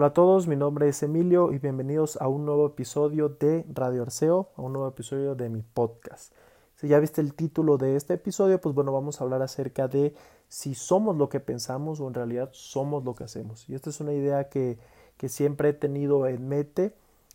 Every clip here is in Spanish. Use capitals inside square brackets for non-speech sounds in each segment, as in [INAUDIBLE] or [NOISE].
Hola a todos, mi nombre es Emilio y bienvenidos a un nuevo episodio de Radio Arceo, a un nuevo episodio de mi podcast. Si ya viste el título de este episodio, pues bueno, vamos a hablar acerca de si somos lo que pensamos o en realidad somos lo que hacemos. Y esta es una idea que, que siempre he tenido en mente.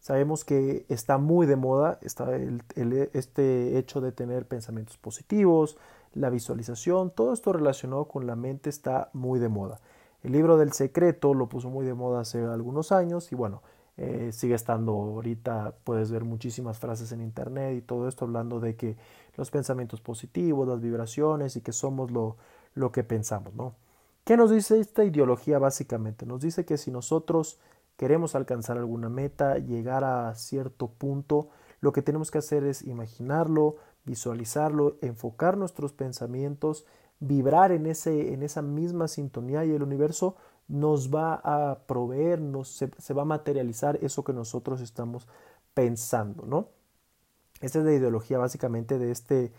Sabemos que está muy de moda está este hecho de tener pensamientos positivos, la visualización, todo esto relacionado con la mente está muy de moda. El libro del secreto lo puso muy de moda hace algunos años y bueno, eh, sigue estando ahorita, puedes ver muchísimas frases en internet y todo esto hablando de que los pensamientos positivos, las vibraciones y que somos lo, lo que pensamos, ¿no? ¿Qué nos dice esta ideología básicamente? Nos dice que si nosotros queremos alcanzar alguna meta, llegar a cierto punto, lo que tenemos que hacer es imaginarlo, visualizarlo, enfocar nuestros pensamientos vibrar en, ese, en esa misma sintonía y el universo nos va a proveer, nos, se, va a materializar eso que nosotros estamos pensando, ¿no? Esa es la ideología básicamente de este,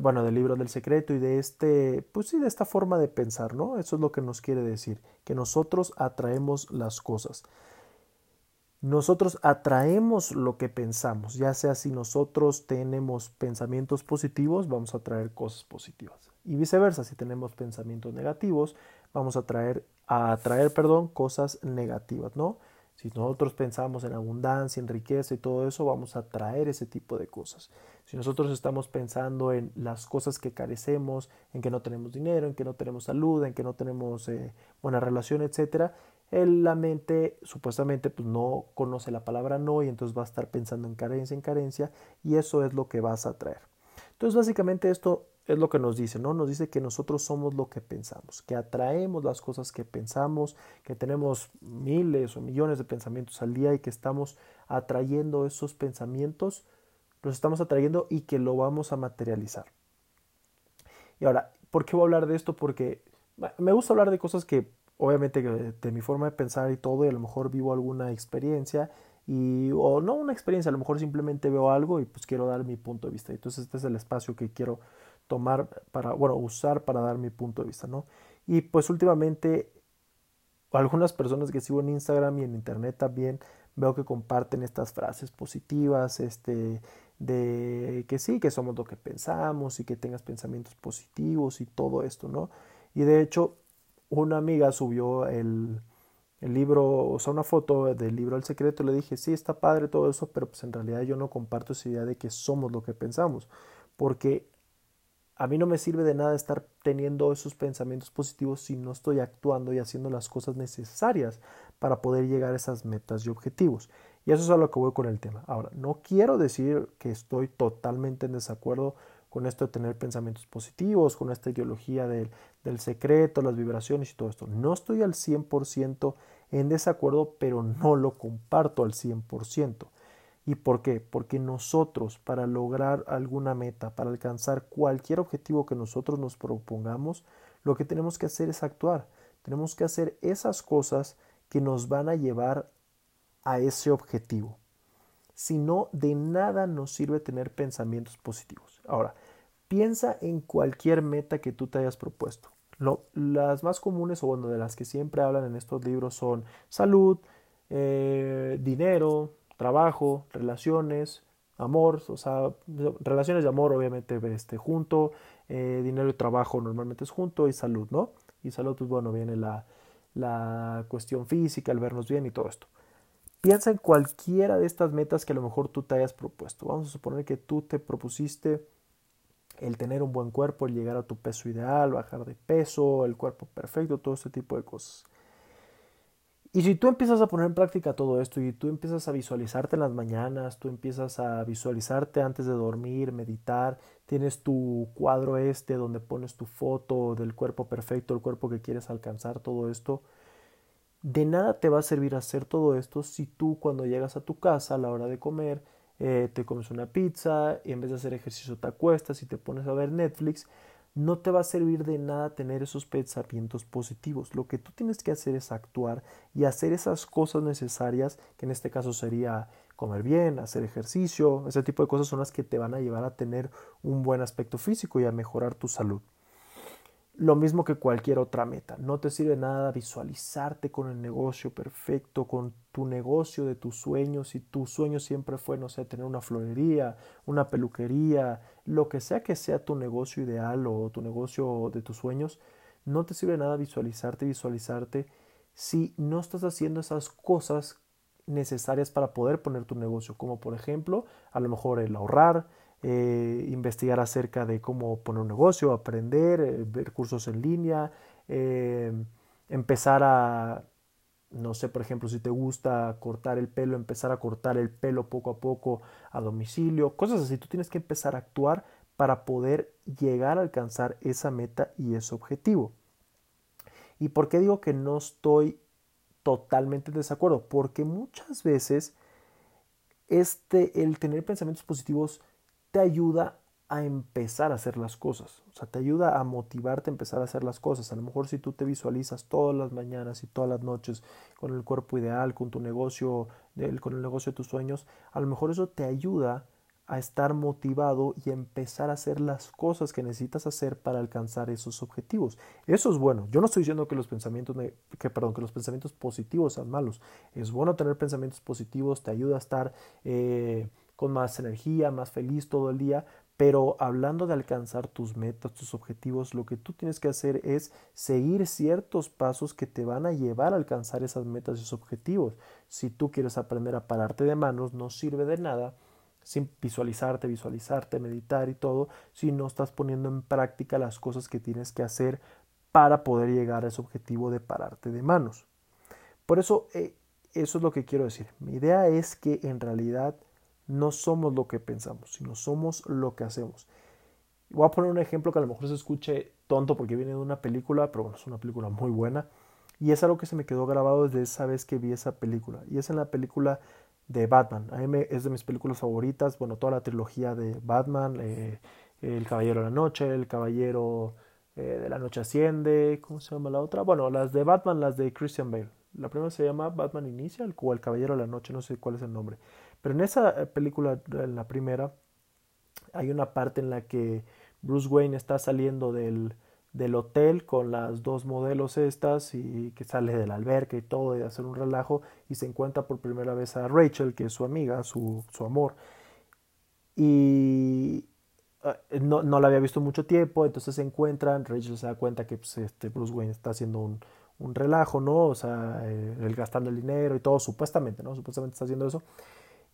bueno, del libro del secreto y de este, pues sí, de esta forma de pensar, ¿no? Eso es lo que nos quiere decir, que nosotros atraemos las cosas. Nosotros atraemos lo que pensamos, ya sea si nosotros tenemos pensamientos positivos, vamos a atraer cosas positivas y viceversa, si tenemos pensamientos negativos, vamos a traer a atraer, perdón, cosas negativas, ¿no? Si nosotros pensamos en abundancia, en riqueza y todo eso, vamos a atraer ese tipo de cosas. Si nosotros estamos pensando en las cosas que carecemos, en que no tenemos dinero, en que no tenemos salud, en que no tenemos eh, buena relación, etcétera, la mente supuestamente pues, no conoce la palabra no y entonces va a estar pensando en carencia, en carencia y eso es lo que vas a atraer. Entonces básicamente esto es lo que nos dice, ¿no? Nos dice que nosotros somos lo que pensamos, que atraemos las cosas que pensamos, que tenemos miles o millones de pensamientos al día y que estamos atrayendo esos pensamientos, los estamos atrayendo y que lo vamos a materializar. Y ahora, ¿por qué voy a hablar de esto? Porque me gusta hablar de cosas que obviamente de mi forma de pensar y todo, y a lo mejor vivo alguna experiencia y o no una experiencia, a lo mejor simplemente veo algo y pues quiero dar mi punto de vista. Entonces este es el espacio que quiero tomar para, bueno, usar para dar mi punto de vista, ¿no? Y pues últimamente algunas personas que sigo en Instagram y en Internet también veo que comparten estas frases positivas, este, de que sí, que somos lo que pensamos y que tengas pensamientos positivos y todo esto, ¿no? Y de hecho, una amiga subió el, el libro, o sea, una foto del libro El Secreto, le dije, sí, está padre todo eso, pero pues en realidad yo no comparto esa idea de que somos lo que pensamos, porque a mí no me sirve de nada estar teniendo esos pensamientos positivos si no estoy actuando y haciendo las cosas necesarias para poder llegar a esas metas y objetivos. Y eso es a lo que voy con el tema. Ahora, no quiero decir que estoy totalmente en desacuerdo con esto de tener pensamientos positivos, con esta ideología del, del secreto, las vibraciones y todo esto. No estoy al 100% en desacuerdo, pero no lo comparto al 100%. ¿Y por qué? Porque nosotros para lograr alguna meta, para alcanzar cualquier objetivo que nosotros nos propongamos, lo que tenemos que hacer es actuar. Tenemos que hacer esas cosas que nos van a llevar a ese objetivo. Si no, de nada nos sirve tener pensamientos positivos. Ahora, piensa en cualquier meta que tú te hayas propuesto. las más comunes o bueno, de las que siempre hablan en estos libros son salud, eh, dinero, trabajo, relaciones, amor, o sea, relaciones de amor obviamente este, junto, eh, dinero y trabajo normalmente es junto y salud, ¿no? Y salud, pues bueno, viene la, la cuestión física, el vernos bien y todo esto. Piensa en cualquiera de estas metas que a lo mejor tú te hayas propuesto. Vamos a suponer que tú te propusiste el tener un buen cuerpo, el llegar a tu peso ideal, bajar de peso, el cuerpo perfecto, todo este tipo de cosas. Y si tú empiezas a poner en práctica todo esto y tú empiezas a visualizarte en las mañanas, tú empiezas a visualizarte antes de dormir, meditar, tienes tu cuadro este donde pones tu foto del cuerpo perfecto, el cuerpo que quieres alcanzar, todo esto, de nada te va a servir hacer todo esto si tú cuando llegas a tu casa a la hora de comer, eh, te comes una pizza y en vez de hacer ejercicio te acuestas y te pones a ver Netflix no te va a servir de nada tener esos pensamientos positivos. Lo que tú tienes que hacer es actuar y hacer esas cosas necesarias, que en este caso sería comer bien, hacer ejercicio, ese tipo de cosas son las que te van a llevar a tener un buen aspecto físico y a mejorar tu salud. Lo mismo que cualquier otra meta. No te sirve nada visualizarte con el negocio perfecto, con tu negocio de tus sueños. Si tu sueño siempre fue, no sé, tener una florería, una peluquería, lo que sea que sea tu negocio ideal o tu negocio de tus sueños, no te sirve nada visualizarte, visualizarte si no estás haciendo esas cosas necesarias para poder poner tu negocio, como por ejemplo, a lo mejor el ahorrar, eh, investigar acerca de cómo poner un negocio, aprender, eh, ver cursos en línea, eh, empezar a, no sé, por ejemplo, si te gusta cortar el pelo, empezar a cortar el pelo poco a poco a domicilio, cosas así. Tú tienes que empezar a actuar para poder llegar a alcanzar esa meta y ese objetivo. ¿Y por qué digo que no estoy totalmente en desacuerdo? Porque muchas veces este, el tener pensamientos positivos te ayuda a empezar a hacer las cosas. O sea, te ayuda a motivarte a empezar a hacer las cosas. A lo mejor si tú te visualizas todas las mañanas y todas las noches con el cuerpo ideal, con tu negocio, con el negocio de tus sueños, a lo mejor eso te ayuda a estar motivado y empezar a hacer las cosas que necesitas hacer para alcanzar esos objetivos. Eso es bueno. Yo no estoy diciendo que los pensamientos, que, perdón, que los pensamientos positivos sean malos. Es bueno tener pensamientos positivos, te ayuda a estar eh, con más energía, más feliz todo el día, pero hablando de alcanzar tus metas, tus objetivos, lo que tú tienes que hacer es seguir ciertos pasos que te van a llevar a alcanzar esas metas y esos objetivos. Si tú quieres aprender a pararte de manos, no sirve de nada sin visualizarte, visualizarte, meditar y todo, si no estás poniendo en práctica las cosas que tienes que hacer para poder llegar a ese objetivo de pararte de manos. Por eso, eh, eso es lo que quiero decir. Mi idea es que en realidad no somos lo que pensamos, sino somos lo que hacemos. Voy a poner un ejemplo que a lo mejor se escuche tonto porque viene de una película, pero bueno, es una película muy buena. Y es algo que se me quedó grabado desde esa vez que vi esa película. Y es en la película de Batman. A mí es de mis películas favoritas. Bueno, toda la trilogía de Batman. Eh, el Caballero de la Noche, El Caballero eh, de la Noche Asciende. ¿Cómo se llama la otra? Bueno, las de Batman, las de Christian Bale. La primera se llama Batman Initial o El Caballero de la Noche, no sé cuál es el nombre. Pero en esa eh, película, en la primera, hay una parte en la que Bruce Wayne está saliendo del, del hotel con las dos modelos estas y que sale del alberca y todo y hacer un relajo y se encuentra por primera vez a Rachel, que es su amiga, su, su amor. Y eh, no, no, la había visto mucho tiempo, entonces se encuentran, Rachel se da cuenta que pues, este Bruce Wayne está haciendo un, un relajo, ¿no? O sea, eh, el gastando el dinero y todo, supuestamente, ¿no? Supuestamente está haciendo eso.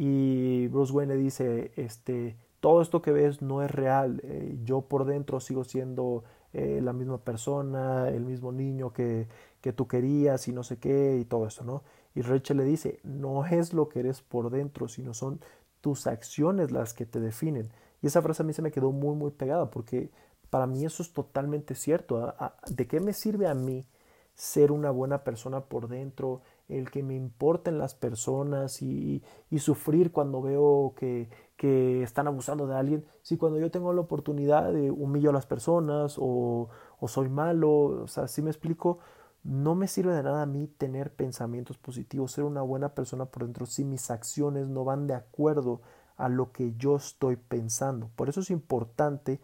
Y Bruce Wayne le dice, este, todo esto que ves no es real, eh, yo por dentro sigo siendo eh, la misma persona, el mismo niño que, que tú querías y no sé qué y todo eso, ¿no? Y Rachel le dice, no es lo que eres por dentro, sino son tus acciones las que te definen. Y esa frase a mí se me quedó muy, muy pegada porque para mí eso es totalmente cierto. ¿De qué me sirve a mí ser una buena persona por dentro, el que me importen las personas y, sufrir cuando veo que, están abusando de alguien, si cuando yo tengo la oportunidad de humillo a las personas o, o soy malo, o sea, si me explico, no me sirve de nada a mí tener pensamientos positivos, ser una buena persona por dentro si mis acciones no van de acuerdo a lo que yo estoy pensando. Por eso es importante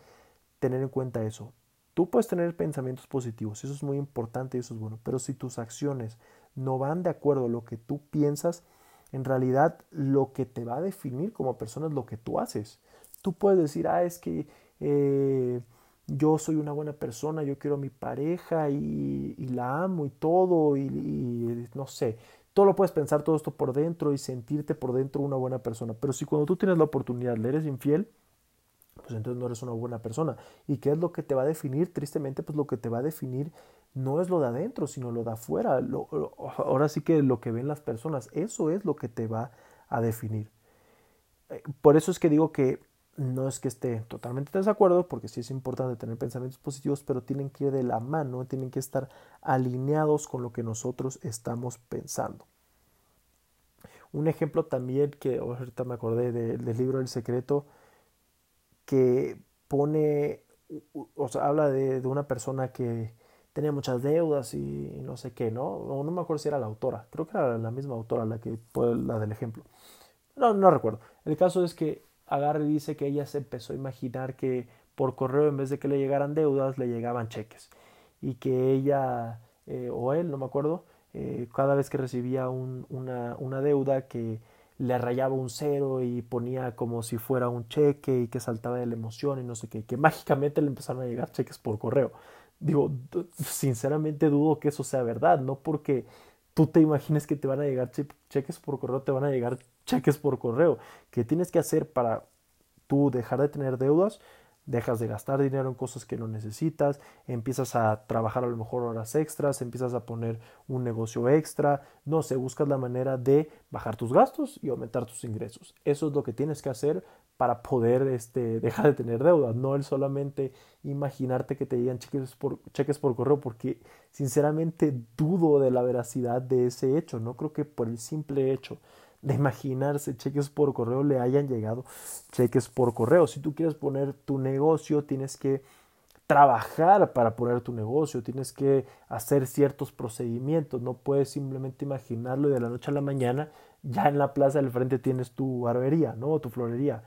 tener en cuenta eso. Tú puedes tener pensamientos positivos, eso es muy importante y eso es bueno, pero si tus acciones no van de acuerdo a lo que tú piensas, en realidad lo que te va a definir como persona es lo que tú haces. Tú puedes decir, ah, es que eh, yo soy una buena persona, yo quiero a mi pareja y, la amo y todo, y, y, no sé, todo lo puedes pensar todo esto por dentro y sentirte por dentro una buena persona. Pero si cuando tú tienes la oportunidad le eres infiel, pues entonces no eres una buena persona. ¿Y qué es lo que te va a definir? Tristemente, pues lo que te va a definir no es lo de adentro, sino lo de afuera. ahora sí que lo que ven las personas, eso es lo que te va a definir. Eh, por eso es que digo que no es que esté totalmente de desacuerdo, porque sí es importante tener pensamientos positivos, pero tienen que ir de la mano, tienen que estar alineados con lo que nosotros estamos pensando. Un ejemplo también que ahorita me acordé del libro El Secreto, que pone, o sea, habla de una persona que, tenía muchas deudas y no sé qué, ¿no? O no me acuerdo si era la autora, creo que era la misma autora la que la del ejemplo. No, no recuerdo. El caso es que agarre dice que ella se empezó a imaginar que por correo en vez de que le llegaran deudas, le llegaban cheques. Y que ella eh, o él, no me acuerdo, eh, cada vez que recibía una, una deuda que le rayaba un cero y ponía como si fuera un cheque y que saltaba de la emoción y no sé qué, que mágicamente le empezaron a llegar cheques por correo. Digo, sinceramente dudo que eso sea verdad, no porque tú te imagines que te van a llegar cheques por correo, te van a llegar cheques por correo. ¿Qué tienes que hacer para tú dejar de tener deudas? dejas de gastar dinero en cosas que no necesitas, empiezas a trabajar a lo mejor horas extras, empiezas a poner un negocio extra, no sé, buscas la manera de bajar tus gastos y aumentar tus ingresos. Eso es lo que tienes que hacer para poder este, [LAUGHS] dejar de tener deudas, no el solamente imaginarte que te llegan cheques por, cheques por correo, porque sinceramente dudo de la veracidad de ese hecho, no creo que por el simple hecho de imaginarse cheques por correo le hayan llegado cheques por correo. Si tú quieres poner tu negocio, tienes que trabajar para poner tu negocio, tienes que hacer ciertos procedimientos, no puedes simplemente imaginarlo y de la noche a la mañana ya en la plaza del frente tienes tu barbería, ¿no? tu florería.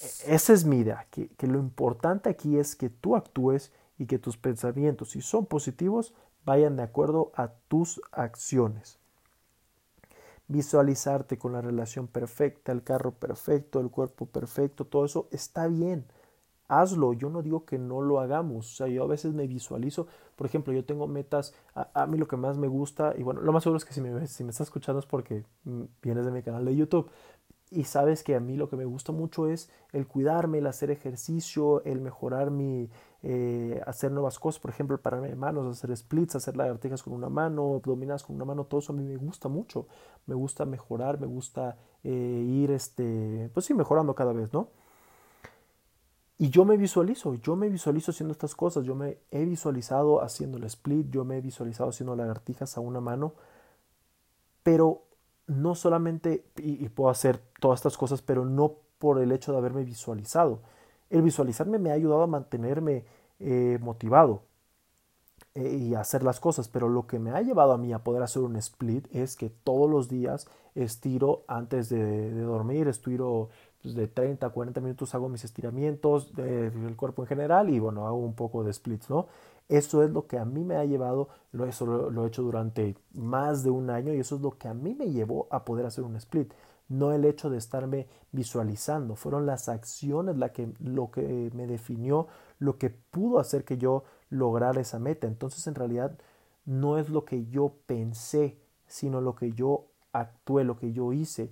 E-, esa es mi idea, que, que lo importante aquí es que tú actúes y que tus pensamientos, si son positivos, vayan de acuerdo a tus acciones visualizarte con la relación perfecta, el carro perfecto, el cuerpo perfecto, todo eso está bien. Hazlo, yo no digo que no lo hagamos, o sea, yo a veces me visualizo, por ejemplo, yo tengo metas, a, mí lo que más me gusta, y bueno, lo más seguro es que si me, estás escuchando es porque vienes de mi canal de YouTube, y sabes que a mí lo que me gusta mucho es el cuidarme, el hacer ejercicio, el mejorar mi, eh, hacer nuevas cosas, por ejemplo, pararme de manos, hacer splits, hacer lagartijas con una mano, abdominales con una mano, todo eso a mí me gusta mucho, me gusta mejorar, me gusta eh, ir, este, pues sí, mejorando cada vez, ¿no? Y yo me visualizo, yo me visualizo haciendo estas cosas, yo me he visualizado haciendo el split, yo me he visualizado haciendo lagartijas a una mano, pero no solamente, y, puedo hacer todas estas cosas, pero no por el hecho de haberme visualizado. El visualizarme me ha ayudado a mantenerme eh, motivado y a hacer las cosas, pero lo que me ha llevado a mí a poder hacer un split es que todos los días estiro antes de, dormir, estiro pues, de 30 a 40 minutos, hago mis estiramientos del cuerpo en general y bueno, hago un poco de splits, ¿no? Eso es lo que a mí me ha llevado, eso lo, he hecho durante más de un año y eso es lo que a mí me llevó a poder hacer un split. No el hecho de estarme visualizando, fueron las acciones la que, lo que me definió, lo que pudo hacer que yo lograra esa meta. Entonces en realidad no es lo que yo pensé, sino lo que yo actué, lo que yo hice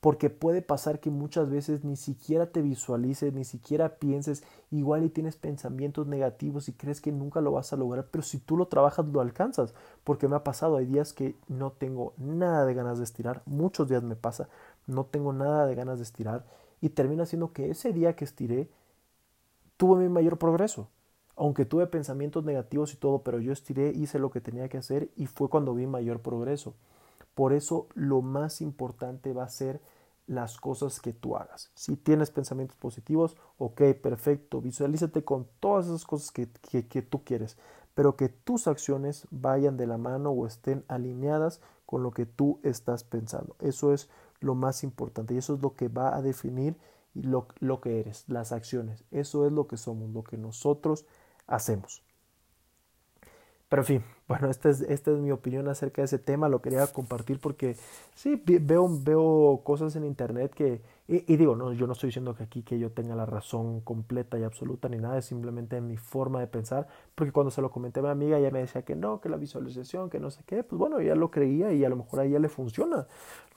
porque puede pasar que muchas veces ni siquiera te visualices, ni siquiera pienses, igual y tienes pensamientos negativos y crees que nunca lo vas a lograr, pero si tú lo trabajas lo alcanzas, porque me ha pasado, hay días que no tengo nada de ganas de estirar, muchos días me pasa, no tengo nada de ganas de estirar y termina siendo que ese día que estiré tuve mi mayor progreso. Aunque tuve pensamientos negativos y todo, pero yo estiré, hice lo que tenía que hacer y fue cuando vi mayor progreso. Por eso lo más importante va a ser las cosas que tú hagas. Si tienes pensamientos positivos, ok, perfecto, visualízate con todas esas cosas que, que, tú quieres, pero que tus acciones vayan de la mano o estén alineadas con lo que tú estás pensando. Eso es lo más importante y eso es lo que va a definir lo, lo que eres, las acciones. Eso es lo que somos, lo que nosotros hacemos. Pero en fin, [LAUGHS] bueno, esta es, esta es mi opinión acerca de ese tema, lo quería compartir porque sí, veo, veo cosas en internet que, y, digo, no, yo no estoy diciendo que aquí que yo tenga la razón completa y absoluta ni nada, es simplemente mi forma de pensar, porque cuando se lo comenté a mi amiga, ella me decía que no, que la visualización, que no sé qué, pues bueno, ella lo creía y a lo mejor a ella le funciona, a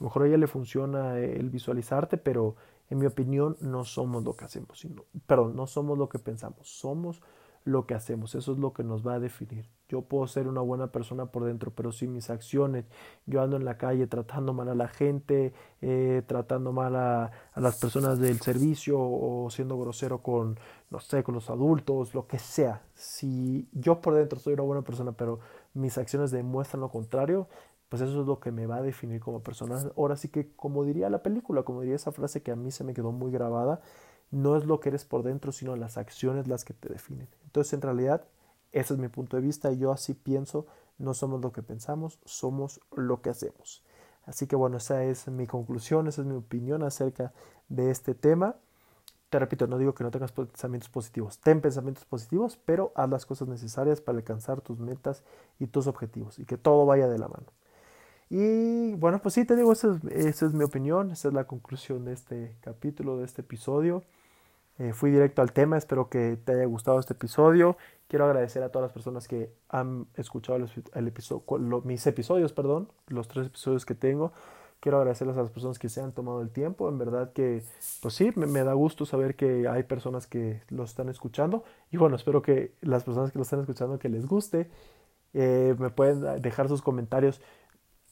lo mejor a ella le funciona el visualizarte, pero en mi opinión no somos lo que hacemos, sino, perdón, no somos lo que pensamos, somos lo que hacemos, eso es lo que nos va a definir. Yo puedo ser una buena persona por dentro, pero si mis acciones, yo ando en la calle tratando mal a la gente, eh, tratando mal a, las personas del servicio o siendo grosero con, no sé, con los adultos, lo que sea. Si yo por dentro soy una buena persona, pero mis acciones demuestran lo contrario, pues eso es lo que me va a definir como persona. Ahora sí que, como diría la película, como diría esa frase que a mí se me quedó muy grabada, no es lo que eres por dentro, sino las acciones las que te definen. Entonces, en realidad, ese es mi punto de vista yo así pienso, no somos lo que pensamos, somos lo que hacemos. Así que bueno, esa es mi conclusión, esa es mi opinión acerca de este tema. te repito, no digo que no tengas pensamientos positivos, ten pensamientos positivos, pero haz las cosas necesarias para alcanzar tus metas y tus objetivos y que todo vaya de la mano. Y bueno, pues sí, te digo, esa es, mi opinión, esa es la conclusión de este capítulo, de este episodio. Eh, fui directo al tema, espero que te haya gustado este episodio. Quiero agradecer a todas las personas que han escuchado episodio, mis episodios, perdón, los tres episodios que tengo. Quiero agradecerles a las personas que se han tomado el tiempo. En verdad que, pues sí, me, da gusto saber que hay personas que lo están escuchando. Y bueno, espero que las personas que lo están escuchando que les guste. Eh, me pueden dejar sus comentarios.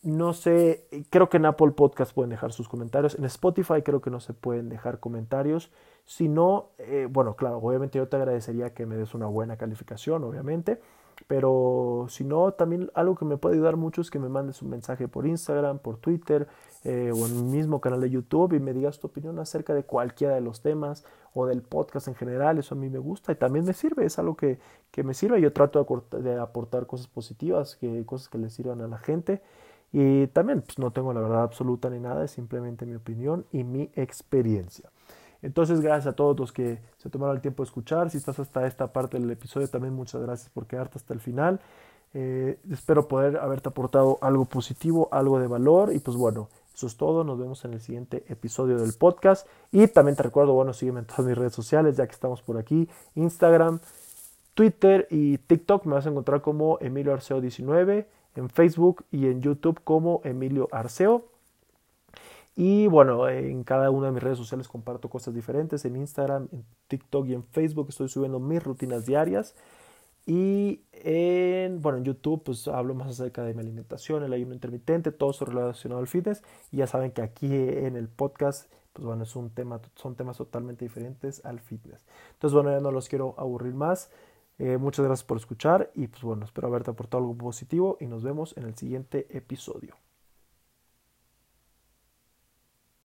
No sé, creo que en Apple Podcast pueden dejar sus comentarios. En Spotify creo que no se pueden dejar comentarios. Si no, eh, bueno, claro, obviamente yo te agradecería que me des una buena calificación, obviamente. Pero si no, también algo que me puede ayudar mucho es que me mandes un mensaje por Instagram, por Twitter eh, o en mi mismo canal de YouTube y me digas tu opinión acerca de cualquiera de los temas o del podcast en general. Eso a mí me gusta y también me sirve, es algo que, que me sirve. Yo trato de, aportar cosas positivas, que, cosas que le sirvan a la gente. Y también pues, no tengo la verdad absoluta ni nada, es simplemente mi opinión y mi experiencia. Entonces, gracias a todos los que se tomaron el tiempo de escuchar. Si estás hasta esta parte del episodio, también muchas gracias por quedarte hasta el final. Eh, espero poder haberte aportado algo positivo, algo de valor. Y pues bueno, eso es todo. Nos vemos en el siguiente episodio del podcast. Y también te recuerdo, bueno, sígueme en todas mis redes sociales, ya que estamos por aquí. Instagram, Twitter y TikTok me vas a encontrar como Emilio Arceo 19. En Facebook y en YouTube como Emilio Arceo. Y bueno, en cada una de mis redes sociales comparto cosas diferentes. En Instagram, en TikTok y en Facebook estoy subiendo mis rutinas diarias. Y en, bueno, en YouTube pues hablo más acerca de mi alimentación, el ayuno intermitente, todo eso relacionado al fitness. Y ya saben que aquí en el podcast pues bueno, es un tema, son temas totalmente diferentes al fitness. Entonces bueno, ya no los quiero aburrir más. Eh, muchas gracias por escuchar y pues bueno, espero haberte aportado algo positivo y nos vemos en el siguiente episodio.